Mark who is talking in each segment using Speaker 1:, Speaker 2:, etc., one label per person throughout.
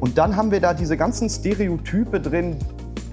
Speaker 1: Und dann haben wir da diese ganzen Stereotype drin.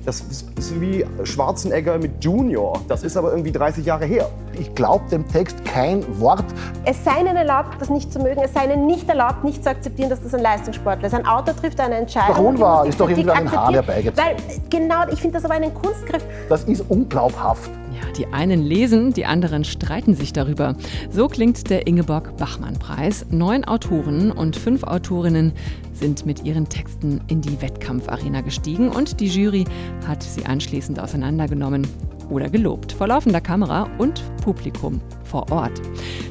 Speaker 1: Das ist wie Schwarzenegger mit Junior. Das ist aber irgendwie 30 Jahre her.
Speaker 2: Ich glaube dem Text kein Wort.
Speaker 3: Es sei ihnen erlaubt, das nicht zu mögen. Es sei ihnen nicht erlaubt, nicht zu akzeptieren, dass das ein Leistungssportler ist. Ein Autor trifft eine Entscheidung.
Speaker 2: Doch unwahr, ist doch irgendwie ein Haar herbeigezogen.
Speaker 3: Weil, genau, ich finde das aber einen Kunstgriff.
Speaker 2: Das ist unglaubhaft.
Speaker 4: Ja, die einen lesen, die anderen streiten sich darüber. So klingt der Ingeborg-Bachmann-Preis. Neun Autoren und fünf Autorinnen sind mit ihren Texten in die Wettkampfarena gestiegen und die Jury hat sie anschließend auseinandergenommen oder gelobt vor laufender Kamera und Publikum vor Ort.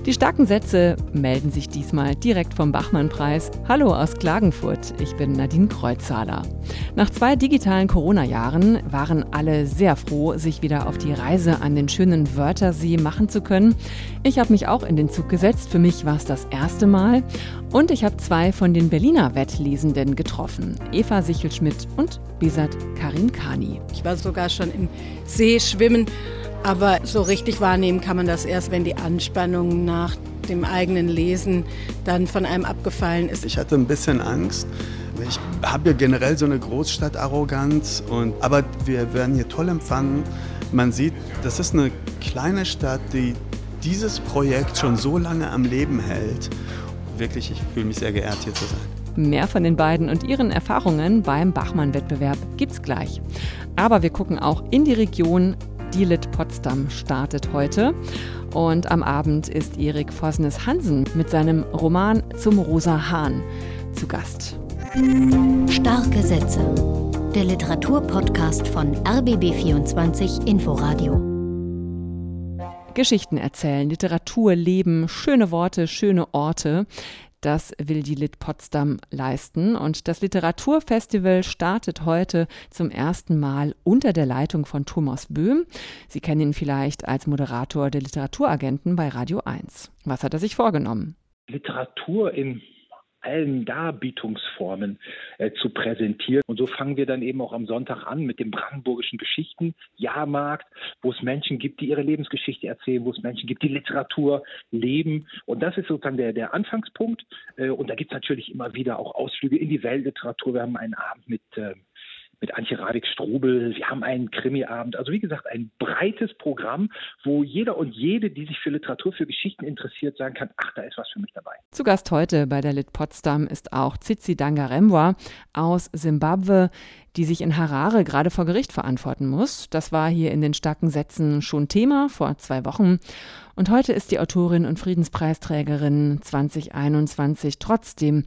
Speaker 4: Die starken Sätze melden sich diesmal direkt vom Bachmann-Preis. Hallo aus Klagenfurt, ich bin Nadine Kreuzhaler. Nach zwei digitalen Corona-Jahren waren alle sehr froh, sich wieder auf die Reise an den schönen Wörthersee machen zu können. Ich habe mich auch in den Zug gesetzt. Für mich war es das erste Mal. Und ich habe zwei von den Berliner Wettlesenden getroffen. Eva Sichelschmidt und Besat Karin Kani.
Speaker 5: Ich war sogar schon im See schwimmen aber so richtig wahrnehmen kann man das erst, wenn die Anspannung nach dem eigenen Lesen dann von einem abgefallen ist.
Speaker 6: Ich hatte ein bisschen Angst. Ich habe ja generell so eine Großstadtarroganz, und, aber wir werden hier toll empfangen. Man sieht, das ist eine kleine Stadt, die dieses Projekt schon so lange am Leben hält. Wirklich, ich fühle mich sehr geehrt, hier zu sein.
Speaker 4: Mehr von den beiden und ihren Erfahrungen beim Bachmann-Wettbewerb gibt's gleich. Aber wir gucken auch in die Region die Lit Potsdam startet heute. Und am Abend ist Erik Vosnes Hansen mit seinem Roman Zum Rosa Hahn zu Gast.
Speaker 7: Starke Sätze. Der Literaturpodcast von RBB24 Inforadio.
Speaker 4: Geschichten erzählen, Literatur leben, schöne Worte, schöne Orte. Das will die Lit Potsdam leisten. Und das Literaturfestival startet heute zum ersten Mal unter der Leitung von Thomas Böhm. Sie kennen ihn vielleicht als Moderator der Literaturagenten bei Radio 1. Was hat er sich vorgenommen?
Speaker 8: Literatur in allen Darbietungsformen äh, zu präsentieren. Und so fangen wir dann eben auch am Sonntag an mit dem brandenburgischen Geschichten-Jahrmarkt, wo es Menschen gibt, die ihre Lebensgeschichte erzählen, wo es Menschen gibt, die Literatur leben. Und das ist sozusagen der, der Anfangspunkt. Äh, und da gibt es natürlich immer wieder auch Ausflüge in die Weltliteratur. Wir haben einen Abend mit äh, mit Antje Radig-Strobel. Wir haben einen Krimiabend. Also wie gesagt, ein breites Programm, wo jeder und jede, die sich für Literatur, für Geschichten interessiert, sagen kann, ach, da ist was für mich dabei.
Speaker 4: Zu Gast heute bei der Lit Potsdam ist auch Tsitsi Dangarembwa aus Simbabwe, die sich in Harare gerade vor Gericht verantworten muss. Das war hier in den starken Sätzen schon Thema vor zwei Wochen. Und heute ist die Autorin und Friedenspreisträgerin 2021 trotzdem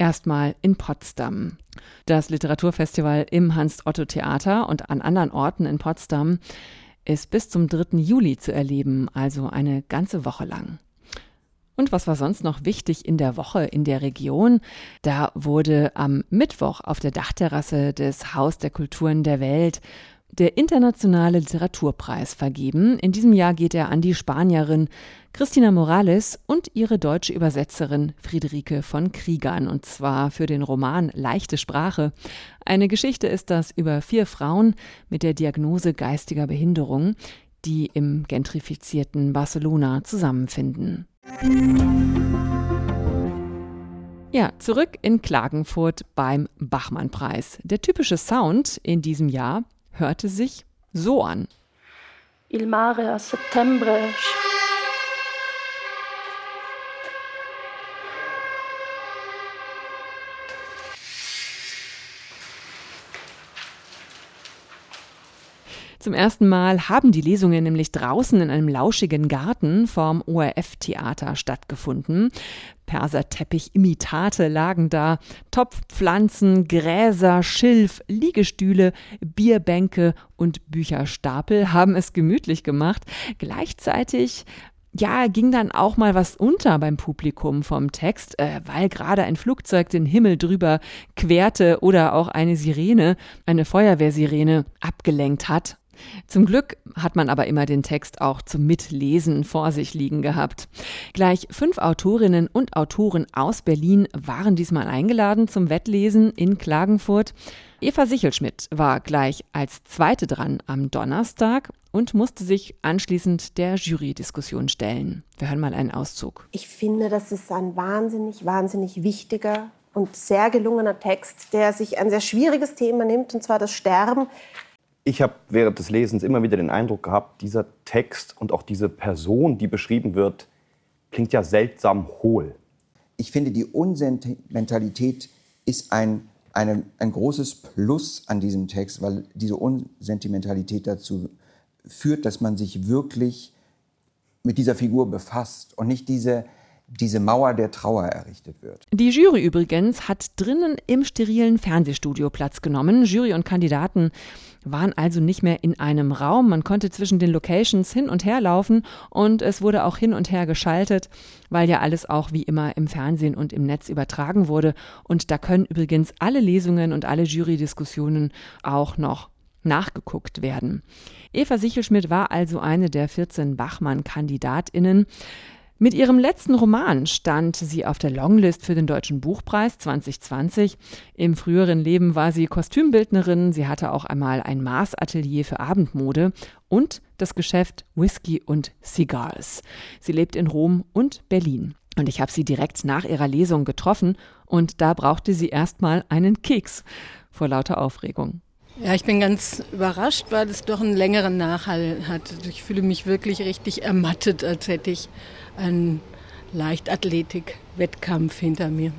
Speaker 4: erstmal in Potsdam. Das Literaturfestival im Hans-Otto-Theater und an anderen Orten in Potsdam ist bis zum 3. Juli zu erleben, also eine ganze Woche lang. Und was war sonst noch wichtig in der Woche in der Region? Da wurde am Mittwoch auf der Dachterrasse des Haus der Kulturen der Welt der Internationale Literaturpreis vergeben. In diesem Jahr geht er an die Spanierin Christina Morales und ihre deutsche Übersetzerin Friederike von Kriegern, und zwar für den Roman Leichte Sprache. Eine Geschichte ist das über vier Frauen mit der Diagnose geistiger Behinderung, die im gentrifizierten Barcelona zusammenfinden. Ja, zurück in Klagenfurt beim Bachmann-Preis. Der typische Sound in diesem Jahr hörte sich so an.
Speaker 9: Il mare a settembre
Speaker 4: Zum ersten Mal haben die Lesungen nämlich draußen in einem lauschigen Garten vorm ORF-Theater stattgefunden. Perserteppich-Imitate lagen da, Topfpflanzen, Gräser, Schilf, Liegestühle, Bierbänke und Bücherstapel haben es gemütlich gemacht. Gleichzeitig ja, ging dann auch mal was unter beim Publikum vom Text, äh, weil gerade ein Flugzeug den Himmel drüber querte oder auch eine Sirene, eine Feuerwehrsirene, abgelenkt hat. Zum Glück hat man aber immer den Text auch zum Mitlesen vor sich liegen gehabt. Gleich fünf Autorinnen und Autoren aus Berlin waren diesmal eingeladen zum Wettlesen in Klagenfurt. Eva Sichelschmidt war gleich als zweite dran am Donnerstag und musste sich anschließend der Jury-Diskussion stellen. Wir hören mal einen Auszug.
Speaker 3: Ich finde, das ist ein wahnsinnig, wahnsinnig wichtiger und sehr gelungener Text, der sich ein sehr schwieriges Thema nimmt, und zwar das Sterben.
Speaker 1: Ich habe während des Lesens immer wieder den Eindruck gehabt, dieser Text und auch diese Person, die beschrieben wird, klingt ja seltsam hohl.
Speaker 10: Ich finde, die Unsentimentalität ist ein eine, ein großes Plus an diesem Text, weil diese Unsentimentalität dazu führt, dass man sich wirklich mit dieser Figur befasst und nicht diese, diese Mauer der Trauer errichtet wird.
Speaker 4: Die Jury übrigens hat drinnen im sterilen Fernsehstudio Platz genommen. Jury und Kandidaten waren also nicht mehr in einem Raum. Man konnte zwischen den Locations hin und her laufen und es wurde auch hin und her geschaltet, weil ja alles auch wie immer im Fernsehen und im Netz übertragen wurde. Und da können übrigens alle Lesungen und alle Jurydiskussionen auch noch nachgeguckt werden. Eva Sichelschmidt war also eine der 14 Bachmann-KandidatInnen. Mit ihrem letzten Roman stand sie auf der Longlist für den Deutschen Buchpreis 2020. Im früheren Leben war sie Kostümbildnerin, sie hatte auch einmal ein Maßatelier für Abendmode und das Geschäft Whisky und Cigars. Sie lebt in Rom und Berlin. Und ich habe sie direkt nach ihrer Lesung getroffen und da brauchte sie erstmal einen Keks vor lauter Aufregung.
Speaker 5: Ja, ich bin ganz überrascht, weil es doch einen längeren Nachhall hat. Ich fühle mich wirklich richtig ermattet, als hätte ich einen Leichtathletik-Wettkampf hinter mir.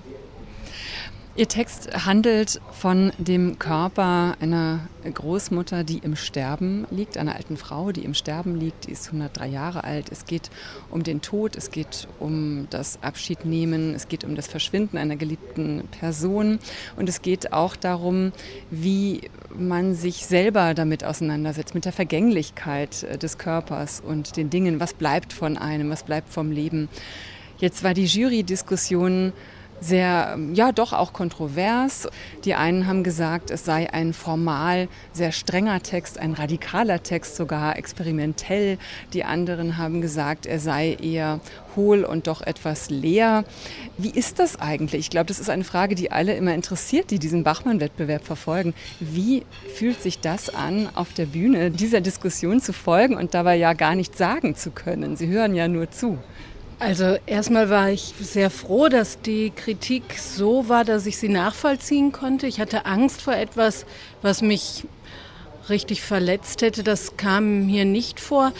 Speaker 4: Ihr Text handelt von dem Körper einer Großmutter, die im Sterben liegt, einer alten Frau, die im Sterben liegt, die ist 103 Jahre alt. Es geht um den Tod, es geht um das Abschiednehmen, es geht um das Verschwinden einer geliebten Person und es geht auch darum, wie man sich selber damit auseinandersetzt, mit der Vergänglichkeit äh, des Körpers und den Dingen, was bleibt von einem, was bleibt vom Leben. Jetzt war die Jury-Diskussion sehr, ja doch auch kontrovers. Die einen haben gesagt, es sei ein formal sehr strenger Text, ein radikaler Text, sogar experimentell. Die anderen haben gesagt, er sei eher hohl und doch etwas leer. Wie ist das eigentlich? Ich glaube, das ist eine Frage, die alle immer interessiert, die diesen Bachmann-Wettbewerb verfolgen. Wie fühlt sich das an, auf der Bühne dieser Diskussion zu folgen und dabei ja gar nichts sagen zu können? Sie hören ja nur zu.
Speaker 5: Also erstmal war ich sehr froh, dass die Kritik so war, dass ich sie nachvollziehen konnte. Ich hatte Angst vor etwas, was mich richtig verletzt hätte. Das kam hier nicht vor.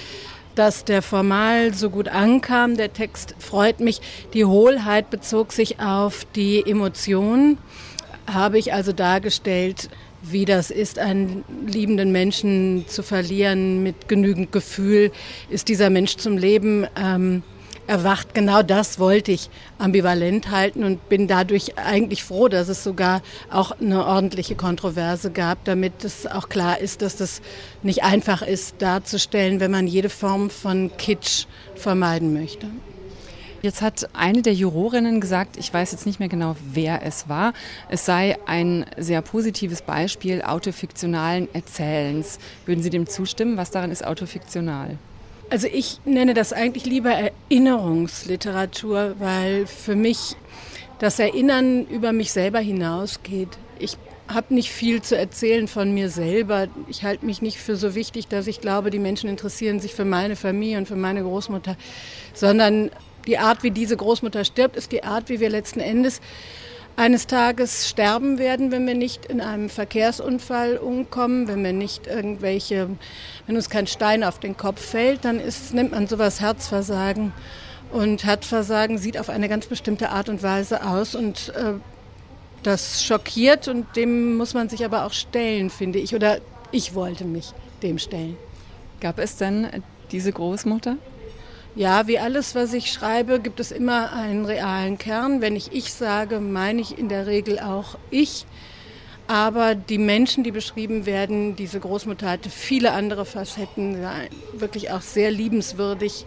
Speaker 5: Dass der formal so gut ankam, der Text freut mich. Die Hohlheit bezog sich auf die Emotionen, habe ich also dargestellt, wie das ist, einen liebenden Menschen zu verlieren mit genügend Gefühl. Ist dieser Mensch zum Leben? Ähm, erwacht. Genau das wollte ich ambivalent halten und bin dadurch eigentlich froh, dass es sogar auch eine ordentliche Kontroverse gab, damit es auch klar ist, dass das nicht einfach ist darzustellen, wenn man jede Form von Kitsch vermeiden möchte.
Speaker 4: Jetzt hat eine der Jurorinnen gesagt, ich weiß jetzt nicht mehr genau, wer es war, es sei ein sehr positives Beispiel autofiktionalen Erzählens. Würden Sie dem zustimmen? Was daran ist autofiktional?
Speaker 5: Also ich nenne das eigentlich lieber Erinnerungsliteratur, weil für mich das Erinnern über mich selber hinausgeht. Ich habe nicht viel zu erzählen von mir selber. Ich halte mich nicht für so wichtig, dass ich glaube, die Menschen interessieren sich für meine Familie und für meine Großmutter, sondern die Art, wie diese Großmutter stirbt, ist die Art, wie wir letzten Endes eines Tages sterben werden, wenn wir nicht in einem Verkehrsunfall umkommen, wenn wir nicht irgendwelche, wenn uns kein Stein auf den Kopf fällt, dann ist, nennt man sowas Herzversagen. Und Herzversagen sieht auf eine ganz bestimmte Art und Weise aus und äh, das schockiert und dem muss man sich aber auch stellen, finde ich. Oder ich wollte mich dem stellen.
Speaker 4: Gab es denn diese Großmutter?
Speaker 5: Ja, wie alles, was ich schreibe, gibt es immer einen realen Kern. Wenn ich ich sage, meine ich in der Regel auch ich. Aber die Menschen, die beschrieben werden, diese Großmutter hatte viele andere Facetten, wirklich auch sehr liebenswürdig.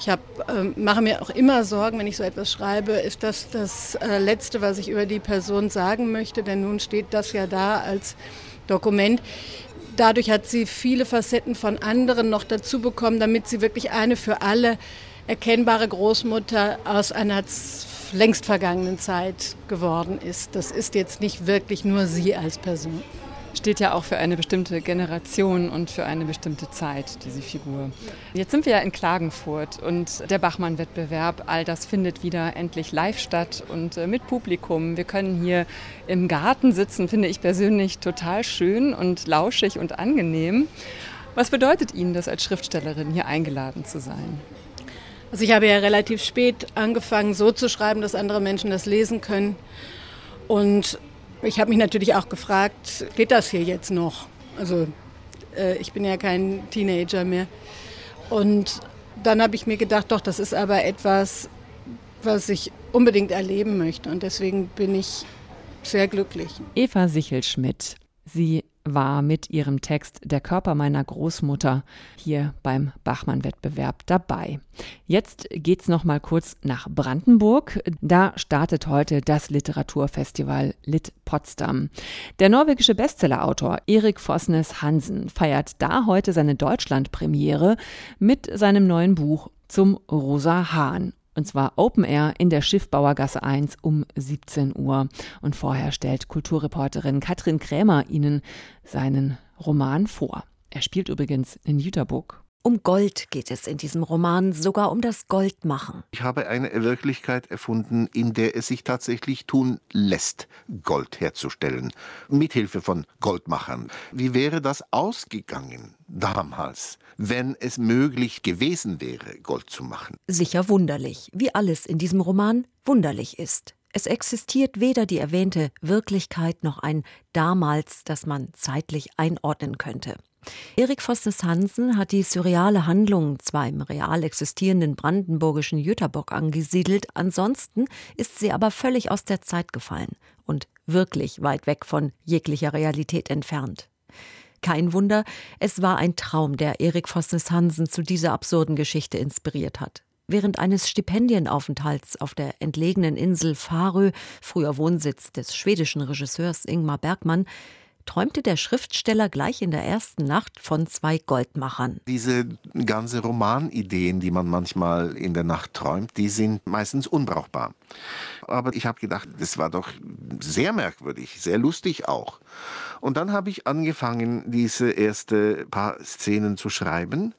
Speaker 5: Ich hab, äh, mache mir auch immer Sorgen, wenn ich so etwas schreibe, ist das das äh, Letzte, was ich über die Person sagen möchte, denn nun steht das ja da als Dokument dadurch hat sie viele Facetten von anderen noch dazu bekommen, damit sie wirklich eine für alle erkennbare Großmutter aus einer längst vergangenen Zeit geworden ist. Das ist jetzt nicht wirklich nur sie als Person
Speaker 4: steht ja auch für eine bestimmte Generation und für eine bestimmte Zeit, diese Figur. Jetzt sind wir ja in Klagenfurt und der Bachmann-Wettbewerb, all das findet wieder endlich live statt und äh, mit Publikum. Wir können hier im Garten sitzen, finde ich persönlich total schön und lauschig und angenehm. Was bedeutet Ihnen das als Schriftstellerin, hier eingeladen zu sein?
Speaker 5: Also ich habe ja relativ spät angefangen, so zu schreiben, dass andere Menschen das lesen können. Und ich habe mich natürlich auch gefragt, geht das hier jetzt noch? Also äh, ich bin ja kein Teenager mehr. Und dann habe ich mir gedacht, doch, das ist aber etwas, was ich unbedingt erleben möchte. Und deswegen bin ich sehr glücklich.
Speaker 4: Eva Sichelschmidt. Sie war mit ihrem Text Der Körper meiner Großmutter hier beim Bachmann-Wettbewerb dabei. Jetzt geht's noch mal kurz nach Brandenburg. Da startet heute das Literaturfestival Lit Potsdam. Der norwegische Bestsellerautor Erik Fosnes Hansen feiert da heute seine Deutschlandpremiere mit seinem neuen Buch zum Rosa Hahn und zwar Open Air in der Schiffbauergasse 1 um 17 Uhr. Und vorher stellt Kulturreporterin Katrin Krämer Ihnen seinen Roman vor. Er spielt übrigens in Jüterburg.
Speaker 11: Um Gold geht es in diesem Roman, sogar um das Goldmachen.
Speaker 12: Ich habe eine Wirklichkeit erfunden, in der es sich tatsächlich tun lässt, Gold herzustellen, mithilfe von Goldmachern. Wie wäre das ausgegangen damals, wenn es möglich gewesen wäre, Gold zu machen?
Speaker 11: Sicher wunderlich, wie alles in diesem Roman wunderlich ist. Es existiert weder die erwähnte Wirklichkeit noch ein damals, das man zeitlich einordnen könnte. Erik Fostes Hansen hat die surreale Handlung zwar im real existierenden brandenburgischen Jüterbock angesiedelt, ansonsten ist sie aber völlig aus der Zeit gefallen und wirklich weit weg von jeglicher Realität entfernt. Kein Wunder, es war ein Traum, der Erik Fostes Hansen zu dieser absurden Geschichte inspiriert hat. Während eines Stipendienaufenthalts auf der entlegenen Insel Farö, früher Wohnsitz des schwedischen Regisseurs Ingmar Bergmann, träumte der Schriftsteller gleich in der ersten Nacht von zwei Goldmachern.
Speaker 12: Diese ganze Romanideen, die man manchmal in der Nacht träumt, die sind meistens unbrauchbar. Aber ich habe gedacht, das war doch sehr merkwürdig, sehr lustig auch. Und dann habe ich angefangen, diese erste paar Szenen zu schreiben.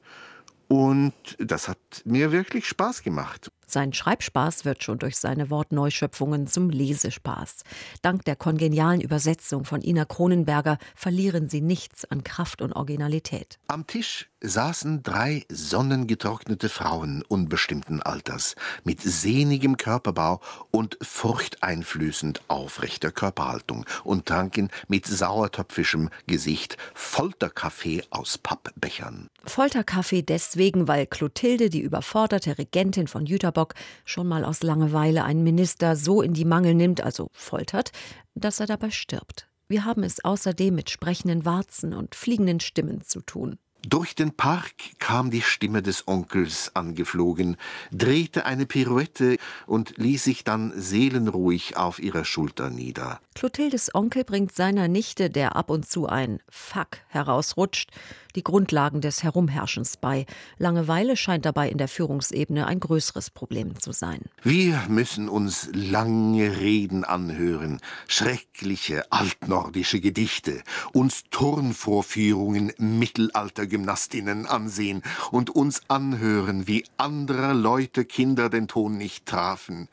Speaker 12: Und das hat mir wirklich Spaß gemacht.
Speaker 11: Sein Schreibspaß wird schon durch seine Wortneuschöpfungen zum Lesespaß. Dank der kongenialen Übersetzung von Ina Kronenberger verlieren sie nichts an Kraft und Originalität.
Speaker 12: Am Tisch saßen drei sonnengetrocknete Frauen unbestimmten Alters, mit sehnigem Körperbau und furchteinflößend aufrechter Körperhaltung und tranken mit sauertöpfischem Gesicht Folterkaffee aus Pappbechern.
Speaker 11: Folterkaffee deswegen, weil Clotilde, die überforderte Regentin von Jüterbock, schon mal aus Langeweile einen Minister so in die Mangel nimmt, also foltert, dass er dabei stirbt. Wir haben es außerdem mit sprechenden Warzen und fliegenden Stimmen zu tun.
Speaker 12: Durch den Park kam die Stimme des Onkels angeflogen, drehte eine Pirouette und ließ sich dann seelenruhig auf ihrer Schulter nieder.
Speaker 11: Clotildes Onkel bringt seiner Nichte, der ab und zu ein Fuck herausrutscht, die Grundlagen des Herumherrschens bei. Langeweile scheint dabei in der Führungsebene ein größeres Problem zu sein.
Speaker 12: Wir müssen uns lange Reden anhören, schreckliche altnordische Gedichte, uns Turnvorführungen Mittelaltergymnastinnen ansehen und uns anhören, wie anderer Leute Kinder den Ton nicht trafen.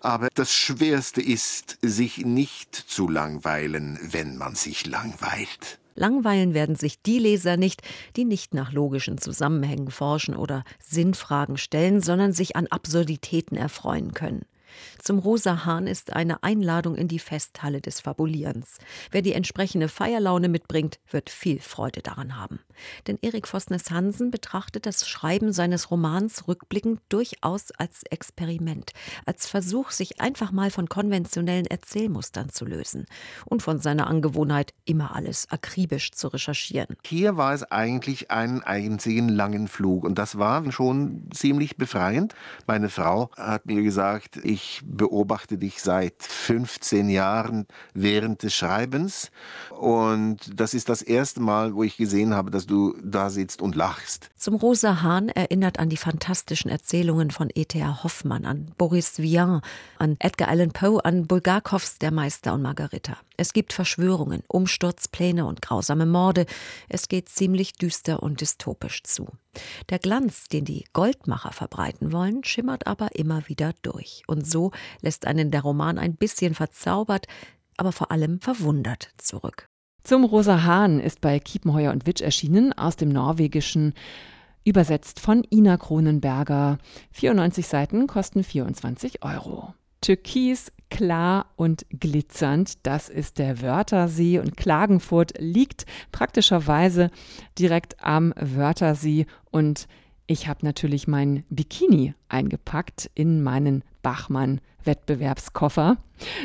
Speaker 12: Aber das Schwerste ist, sich nicht zu langweilen, wenn man sich langweilt.
Speaker 11: Langweilen werden sich die Leser nicht, die nicht nach logischen Zusammenhängen forschen oder Sinnfragen stellen, sondern sich an Absurditäten erfreuen können. Zum Rosa Hahn ist eine Einladung in die Festhalle des Fabulierens. Wer die entsprechende Feierlaune mitbringt, wird viel Freude daran haben. Denn Erik Vosnes Hansen betrachtet das Schreiben seines Romans rückblickend durchaus als Experiment, als Versuch, sich einfach mal von konventionellen Erzählmustern zu lösen und von seiner Angewohnheit, immer alles akribisch zu recherchieren.
Speaker 12: Hier war es eigentlich einen einzigen langen Flug und das war schon ziemlich befreiend. Meine Frau hat mir gesagt, ich beobachte dich seit 15 Jahren während des Schreibens und das ist das erste Mal, wo ich gesehen habe, dass du da sitzt und lachst.
Speaker 11: Zum Rosa Hahn erinnert an die fantastischen Erzählungen von E.T.A. Hoffmann, an Boris Vian, an Edgar Allan Poe, an Bulgakows Der Meister und Margarita. Es gibt Verschwörungen, Umsturzpläne und grausame Morde. Es geht ziemlich düster und dystopisch zu. Der Glanz, den die Goldmacher verbreiten wollen, schimmert aber immer wieder durch. Und so lässt einen der Roman ein bisschen verzaubert, aber vor allem verwundert zurück.
Speaker 4: Zum Rosa Hahn ist bei Kiepenheuer und Witsch erschienen aus dem Norwegischen, übersetzt von Ina Kronenberger. 94 Seiten kosten 24 Euro. Türkis, klar und glitzernd, das ist der Wörthersee und Klagenfurt liegt praktischerweise direkt am Wörthersee und ich habe natürlich mein Bikini eingepackt in meinen Bachmann-Wettbewerbskoffer,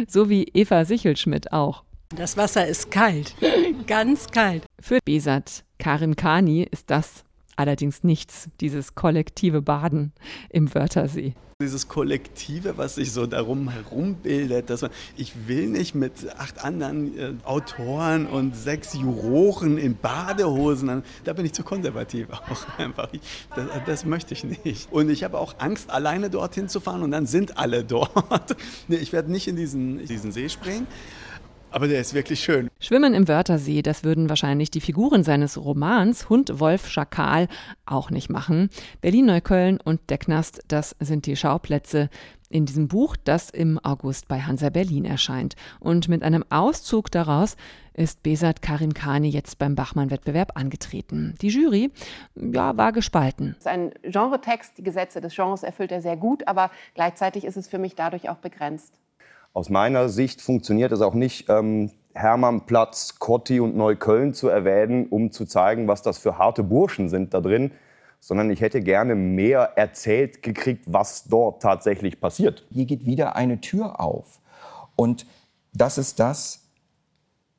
Speaker 4: so wie Eva Sichelschmidt auch.
Speaker 5: Das Wasser ist kalt, ganz kalt.
Speaker 4: Für Besat Karim Kani ist das allerdings nichts, dieses kollektive Baden im Wörthersee.
Speaker 6: Dieses Kollektive, was sich so darum herum bildet, dass man, ich will nicht mit acht anderen äh, Autoren und sechs Juroren in Badehosen, da bin ich zu konservativ auch einfach. Ich, das, das, möchte ich nicht. Und ich habe auch Angst, alleine dorthin zu fahren und dann sind alle dort. nee, ich werde nicht in diesen, diesen See springen. Aber der ist wirklich schön.
Speaker 4: Schwimmen im Wörthersee, das würden wahrscheinlich die Figuren seines Romans Hund, Wolf, Schakal auch nicht machen. Berlin-Neukölln und der Knast, das sind die Schauplätze in diesem Buch, das im August bei Hansa Berlin erscheint. Und mit einem Auszug daraus ist Besat Karim Khani jetzt beim Bachmann-Wettbewerb angetreten. Die Jury ja, war gespalten.
Speaker 3: Es ist ein Genretext, die Gesetze des Genres erfüllt er sehr gut, aber gleichzeitig ist es für mich dadurch auch begrenzt.
Speaker 1: Aus meiner Sicht funktioniert es auch nicht, ähm, Hermannplatz, Kotti und Neukölln zu erwähnen, um zu zeigen, was das für harte Burschen sind da drin, sondern ich hätte gerne mehr erzählt gekriegt, was dort tatsächlich passiert.
Speaker 10: Hier geht wieder eine Tür auf. Und das ist das,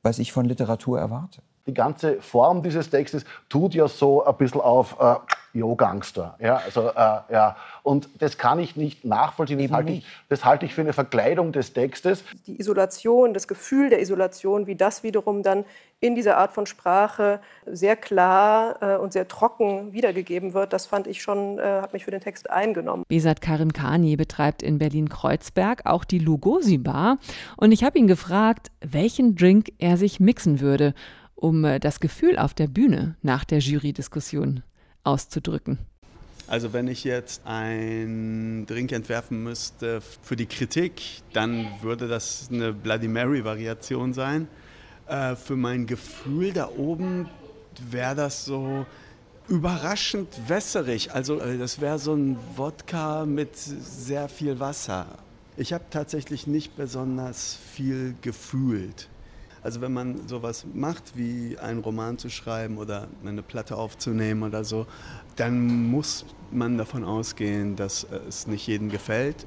Speaker 10: was ich von Literatur erwarte.
Speaker 2: Die ganze Form dieses Textes tut ja so ein bisschen auf äh, Jo Gangster. Ja, also, äh, ja. Und das kann ich nicht nachvollziehen. Das halte, ich, das halte, ich, für eine Verkleidung des Textes.
Speaker 13: Die Isolation, das Gefühl der Isolation, wie das wiederum dann in dieser Art von Sprache sehr klar äh, und sehr trocken wiedergegeben wird, das fand ich schon, äh, hat mich für den Text eingenommen.
Speaker 4: Besat Karim Kani betreibt in Berlin-Kreuzberg auch die Lugosi Bar. Und ich habe ihn gefragt, welchen Drink er sich mixen würde, um äh, das Gefühl auf der Bühne nach der Jury-Diskussion auszudrücken.
Speaker 6: Also wenn ich jetzt einen Drink entwerfen müsste für die Kritik, dann würde das eine Bloody Mary-Variation sein. Äh, für mein Gefühl da oben wäre das so überraschend wässerig. Also äh, das wäre so ein Wodka mit sehr viel Wasser. Ich habe tatsächlich nicht besonders viel gefühlt. Also wenn man sowas macht, wie einen Roman zu schreiben oder eine Platte aufzunehmen oder so, dann muss man davon ausgehen, dass es nicht jedem gefällt.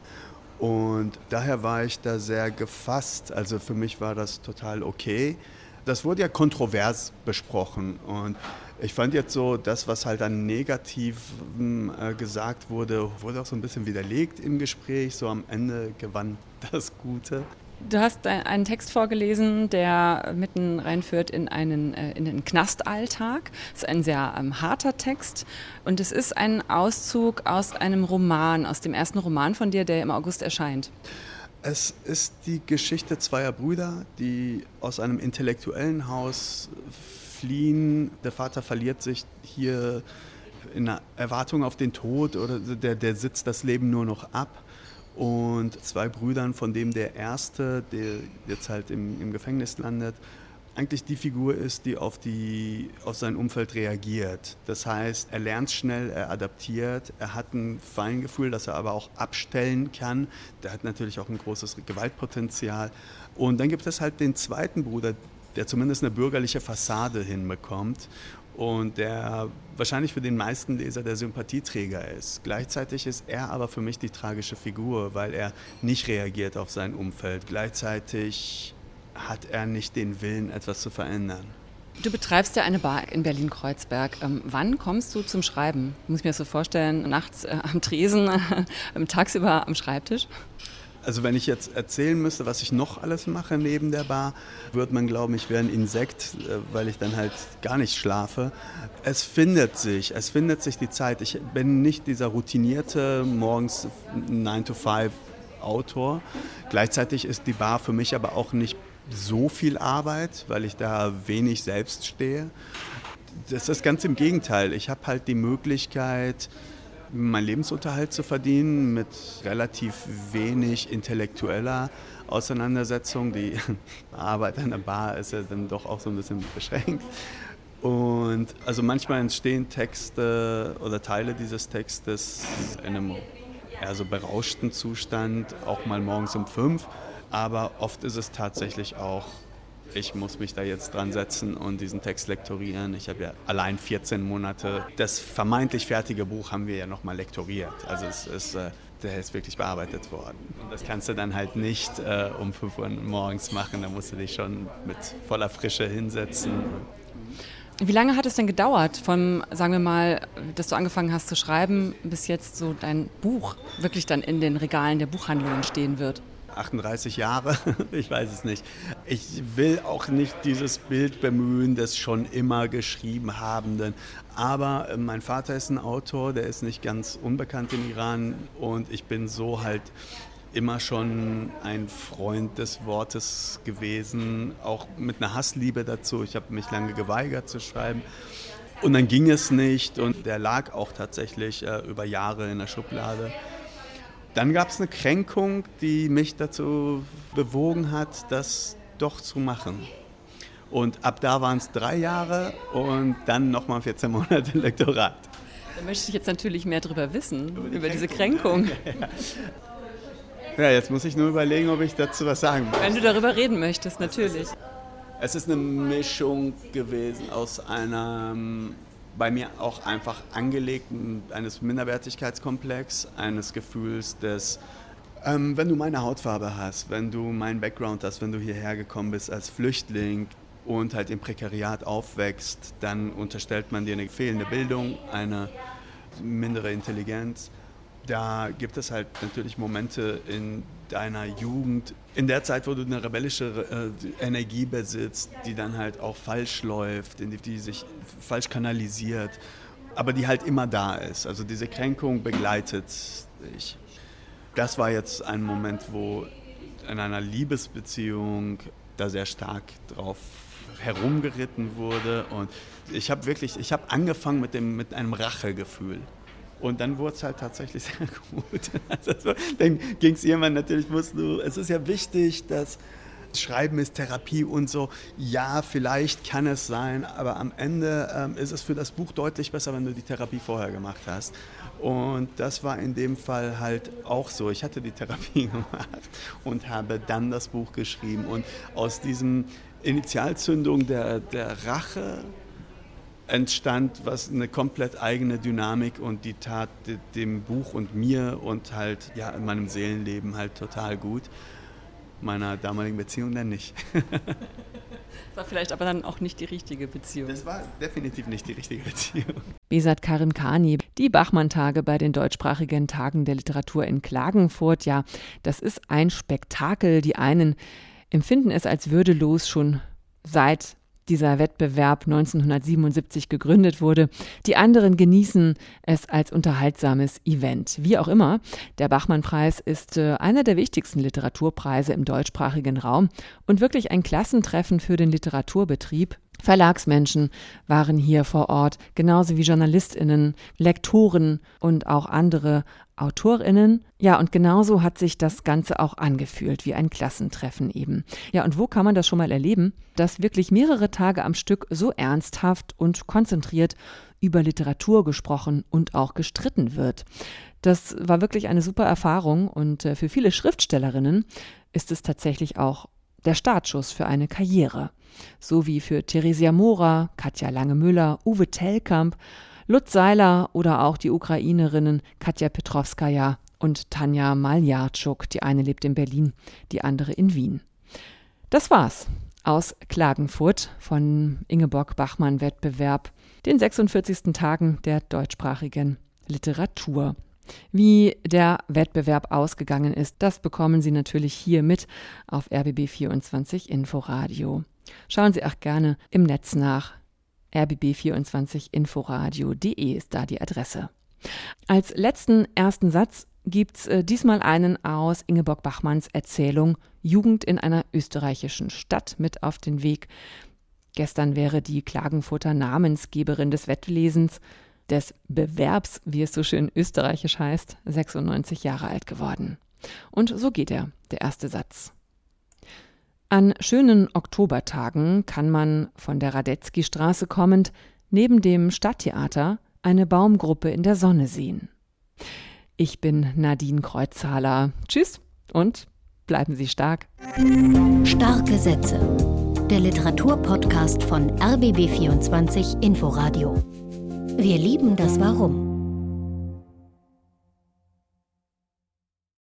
Speaker 6: Und daher war ich da sehr gefasst. Also für mich war das total okay. Das wurde ja kontrovers besprochen und ich fand jetzt so, das, was halt an Negativem äh, gesagt wurde, wurde auch so ein bisschen widerlegt im Gespräch. So am Ende gewann das Gute.
Speaker 4: Du hast einen Text vorgelesen, der mitten reinführt in einen, äh, in den Knastalltag. Es ist ein sehr ähm, harter Text und es ist ein Auszug aus einem Roman, aus dem ersten Roman von dir, der im August erscheint.
Speaker 6: Es ist die Geschichte zweier Brüder, die aus einem intellektuellen Haus fliehen. Der Vater verliert sich hier in Erwartung auf den Tod oder der, der sitzt das Leben nur noch ab und zwei Brüdern, von dem der erste, der jetzt halt im, im Gefängnis landet, eigentlich die Figur ist, die auf, die auf sein Umfeld reagiert. Das heißt, er lernt schnell, er adaptiert, er hat ein Feingefühl, das er aber auch abstellen kann. Der hat natürlich auch ein großes Gewaltpotenzial. Und dann gibt es halt den zweiten Bruder, der zumindest eine bürgerliche Fassade hinbekommt und der wahrscheinlich für den meisten Leser der Sympathieträger ist. Gleichzeitig ist er aber für mich die tragische Figur, weil er nicht reagiert auf sein Umfeld. Gleichzeitig hat er nicht den Willen, etwas zu verändern.
Speaker 4: Du betreibst ja eine Bar in Berlin-Kreuzberg. Ähm, wann kommst du zum Schreiben? Muss ich mir das so vorstellen, nachts äh, am Tresen, äh, tagsüber am Schreibtisch?
Speaker 6: Also wenn ich jetzt erzählen müsste, was ich noch alles mache neben der Bar, würde man glauben, ich wäre ein Insekt, äh, weil ich dann halt gar nicht schlafe. Es findet sich, es findet sich die Zeit. Ich bin nicht dieser routinierte morgens 9 to 5 Autor. Gleichzeitig ist die Bar für mich aber auch nicht so viel Arbeit, weil ich da wenig selbst stehe. Das ist ganz im Gegenteil. Ich habe halt die Möglichkeit, meinen Lebensunterhalt zu verdienen mit relativ wenig intellektueller Auseinandersetzung. Die Arbeit an der Bar ist ja dann doch auch so ein bisschen beschränkt. Und also manchmal entstehen Texte oder Teile dieses Textes in einem eher so berauschten Zustand, auch mal morgens um fünf. Aber oft ist es tatsächlich auch ich muss mich da jetzt dran setzen und diesen Text lektorieren. Ich habe ja allein 14 Monate. Das vermeintlich fertige Buch haben wir ja nochmal lektoriert. Also es ist, äh, der ist wirklich bearbeitet worden. Und das kannst du dann halt nicht äh, um 5 Uhr morgens machen. Da musst du dich schon mit voller Frische hinsetzen.
Speaker 4: Wie lange hat es denn gedauert, von, sagen wir mal, dass du angefangen hast zu schreiben, bis jetzt so dein Buch wirklich dann in den Regalen der Buchhandlungen stehen wird?
Speaker 6: 38 Jahre, ich weiß es nicht. Ich will auch nicht dieses Bild bemühen des schon immer geschrieben Habenden. Aber äh, mein Vater ist ein Autor, der ist nicht ganz unbekannt im Iran und ich bin so halt immer schon ein Freund des Wortes gewesen, auch mit einer Hassliebe dazu. Ich habe mich lange geweigert zu schreiben. Und dann ging es nicht und der lag auch tatsächlich äh, über Jahre in der Schublade. Dann gab es eine Kränkung, die mich dazu bewogen hat, das doch zu machen. Und ab da waren es drei Jahre und dann nochmal 14 Monate Lektorat.
Speaker 4: Da möchte ich jetzt natürlich mehr darüber wissen, über, die über diese Kränkung.
Speaker 6: Ja, jetzt muss ich nur überlegen, ob ich dazu was sagen
Speaker 4: muss. Wenn du darüber reden möchtest, natürlich.
Speaker 6: Es ist eine Mischung gewesen aus einem bei mir auch einfach angelegt eines Minderwertigkeitskomplex, eines Gefühls des, ähm, wenn du meine Hautfarbe hast, wenn du meinen Background hast, wenn du hierher gekommen bist als Flüchtling und halt im Prekariat aufwächst, dann unterstellt man dir eine fehlende Bildung, eine mindere Intelligenz. Da gibt es halt natürlich Momente in deiner Jugend, in der Zeit, wo du eine rebellische äh, Energie besitzt, die dann halt auch falsch läuft, die, die sich falsch kanalisiert, aber die halt immer da ist. Also diese Kränkung begleitet dich. Das war jetzt ein Moment, wo in einer Liebesbeziehung da sehr stark drauf herumgeritten wurde und ich habe wirklich, ich habe angefangen mit, dem, mit einem Rachegefühl. Und dann wurde es halt tatsächlich sehr gut. Also, dann ging es irgendwann natürlich, musst du, es ist ja wichtig, dass Schreiben ist Therapie und so. Ja, vielleicht kann es sein, aber am Ende ähm, ist es für das Buch deutlich besser, wenn du die Therapie vorher gemacht hast. Und das war in dem Fall halt auch so. Ich hatte die Therapie gemacht und habe dann das Buch geschrieben. Und aus diesem Initialzündung der, der Rache entstand was eine komplett eigene Dynamik und die tat dem Buch und mir und halt ja in meinem Seelenleben halt total gut. Meiner damaligen Beziehung dann nicht.
Speaker 4: das war vielleicht aber dann auch nicht die richtige Beziehung.
Speaker 6: Das war definitiv nicht die richtige Beziehung.
Speaker 4: Besat Karim Kani, die Bachmann-Tage bei den deutschsprachigen Tagen der Literatur in Klagenfurt. Ja, das ist ein Spektakel. Die einen empfinden es als würdelos schon seit dieser Wettbewerb 1977 gegründet wurde. Die anderen genießen es als unterhaltsames Event. Wie auch immer, der Bachmann-Preis ist äh, einer der wichtigsten Literaturpreise im deutschsprachigen Raum und wirklich ein Klassentreffen für den Literaturbetrieb Verlagsmenschen waren hier vor Ort, genauso wie Journalistinnen, Lektoren und auch andere Autorinnen. Ja, und genauso hat sich das Ganze auch angefühlt, wie ein Klassentreffen eben. Ja, und wo kann man das schon mal erleben, dass wirklich mehrere Tage am Stück so ernsthaft und konzentriert über Literatur gesprochen und auch gestritten wird. Das war wirklich eine super Erfahrung und äh, für viele Schriftstellerinnen ist es tatsächlich auch der Startschuss für eine Karriere. So wie für Theresia Mora, Katja Lange-Müller, Uwe Tellkamp, Lutz Seiler oder auch die Ukrainerinnen Katja Petrovskaja und Tanja Maljarczuk. Die eine lebt in Berlin, die andere in Wien. Das war's aus Klagenfurt von Ingeborg Bachmann Wettbewerb, den 46. Tagen der deutschsprachigen Literatur. Wie der Wettbewerb ausgegangen ist, das bekommen Sie natürlich hier mit auf RBB24 Inforadio. Schauen Sie auch gerne im Netz nach. rbb24inforadio.de ist da die Adresse. Als letzten ersten Satz gibt's äh, diesmal einen aus Ingeborg Bachmanns Erzählung Jugend in einer österreichischen Stadt mit auf den Weg. Gestern wäre die Klagenfurter Namensgeberin des Wettlesens des Bewerbs, wie es so schön österreichisch heißt, 96 Jahre alt geworden. Und so geht er, der erste Satz. An schönen Oktobertagen kann man von der Radetzky-Straße kommend neben dem Stadttheater eine Baumgruppe in der Sonne sehen. Ich bin Nadine Kreuzhaler. Tschüss und bleiben Sie stark.
Speaker 7: Starke Sätze. Der Literaturpodcast von RBB24 Inforadio. Wir lieben das Warum.